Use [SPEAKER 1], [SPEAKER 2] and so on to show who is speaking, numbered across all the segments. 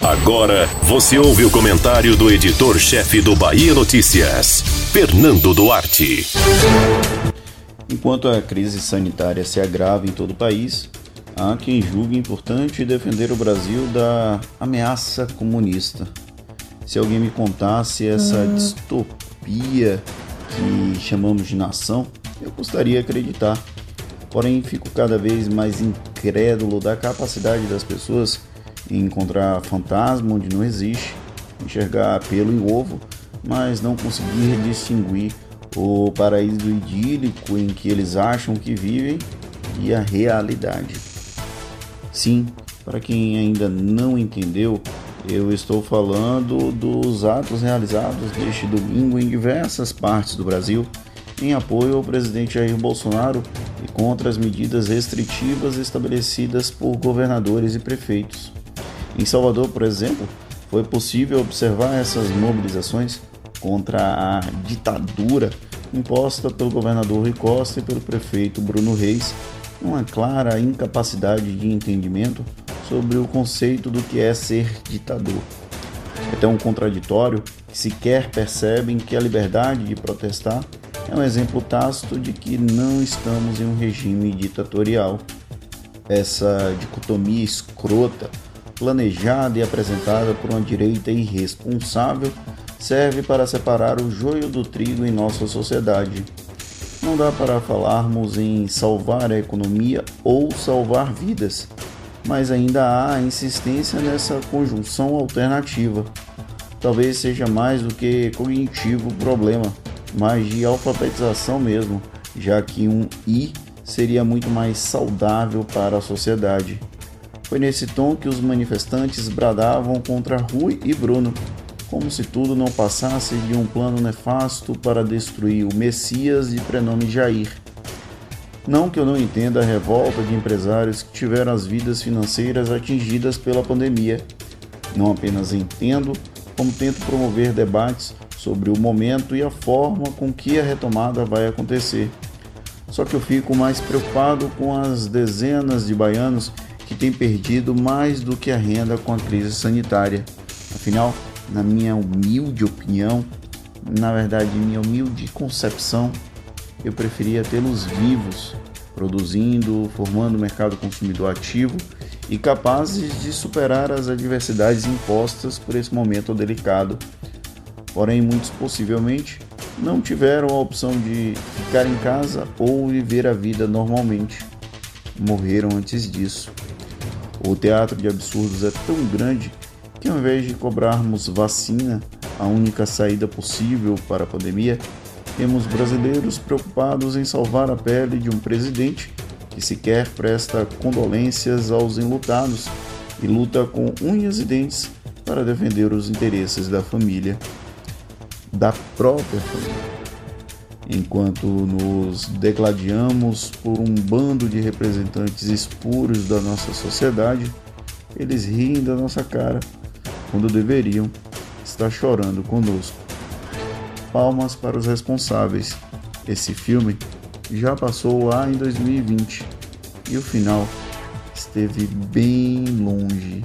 [SPEAKER 1] Agora você ouve o comentário do editor-chefe do Bahia Notícias, Fernando Duarte.
[SPEAKER 2] Enquanto a crise sanitária se agrava em todo o país, há quem julgue importante defender o Brasil da ameaça comunista. Se alguém me contasse essa hum. distopia que chamamos de nação, eu gostaria de acreditar. Porém, fico cada vez mais incrédulo da capacidade das pessoas encontrar fantasma onde não existe, enxergar pelo em ovo, mas não conseguir distinguir o paraíso idílico em que eles acham que vivem e a realidade. Sim, para quem ainda não entendeu, eu estou falando dos atos realizados neste domingo em diversas partes do Brasil em apoio ao presidente Jair Bolsonaro e contra as medidas restritivas estabelecidas por governadores e prefeitos. Em Salvador, por exemplo, foi possível observar essas mobilizações contra a ditadura imposta pelo governador Rui Costa e pelo prefeito Bruno Reis, uma clara incapacidade de entendimento sobre o conceito do que é ser ditador. É tão contraditório que sequer percebem que a liberdade de protestar é um exemplo tácito de que não estamos em um regime ditatorial. Essa dicotomia escrota, planejada e apresentada por uma direita irresponsável, serve para separar o joio do trigo em nossa sociedade. Não dá para falarmos em salvar a economia ou salvar vidas, mas ainda há insistência nessa conjunção alternativa. Talvez seja mais do que cognitivo o problema mas de alfabetização mesmo, já que um I seria muito mais saudável para a sociedade. Foi nesse tom que os manifestantes bradavam contra Rui e Bruno, como se tudo não passasse de um plano nefasto para destruir o Messias de prenome Jair. Não que eu não entenda a revolta de empresários que tiveram as vidas financeiras atingidas pela pandemia. Não apenas entendo, como tento promover debates sobre o momento e a forma com que a retomada vai acontecer. Só que eu fico mais preocupado com as dezenas de baianos que têm perdido mais do que a renda com a crise sanitária. Afinal, na minha humilde opinião, na verdade, minha humilde concepção, eu preferia tê-los vivos, produzindo, formando um mercado consumidor ativo e capazes de superar as adversidades impostas por esse momento delicado porém muitos possivelmente não tiveram a opção de ficar em casa ou viver a vida normalmente. Morreram antes disso. O teatro de absurdos é tão grande que, ao invés de cobrarmos vacina, a única saída possível para a pandemia, temos brasileiros preocupados em salvar a pele de um presidente que sequer presta condolências aos enlutados e luta com unhas e dentes para defender os interesses da família da própria família. Enquanto nos degladiamos por um bando de representantes espúrios da nossa sociedade, eles riem da nossa cara quando deveriam estar chorando conosco. Palmas para os responsáveis. Esse filme já passou lá em 2020 e o final esteve bem longe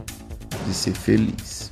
[SPEAKER 2] de ser feliz.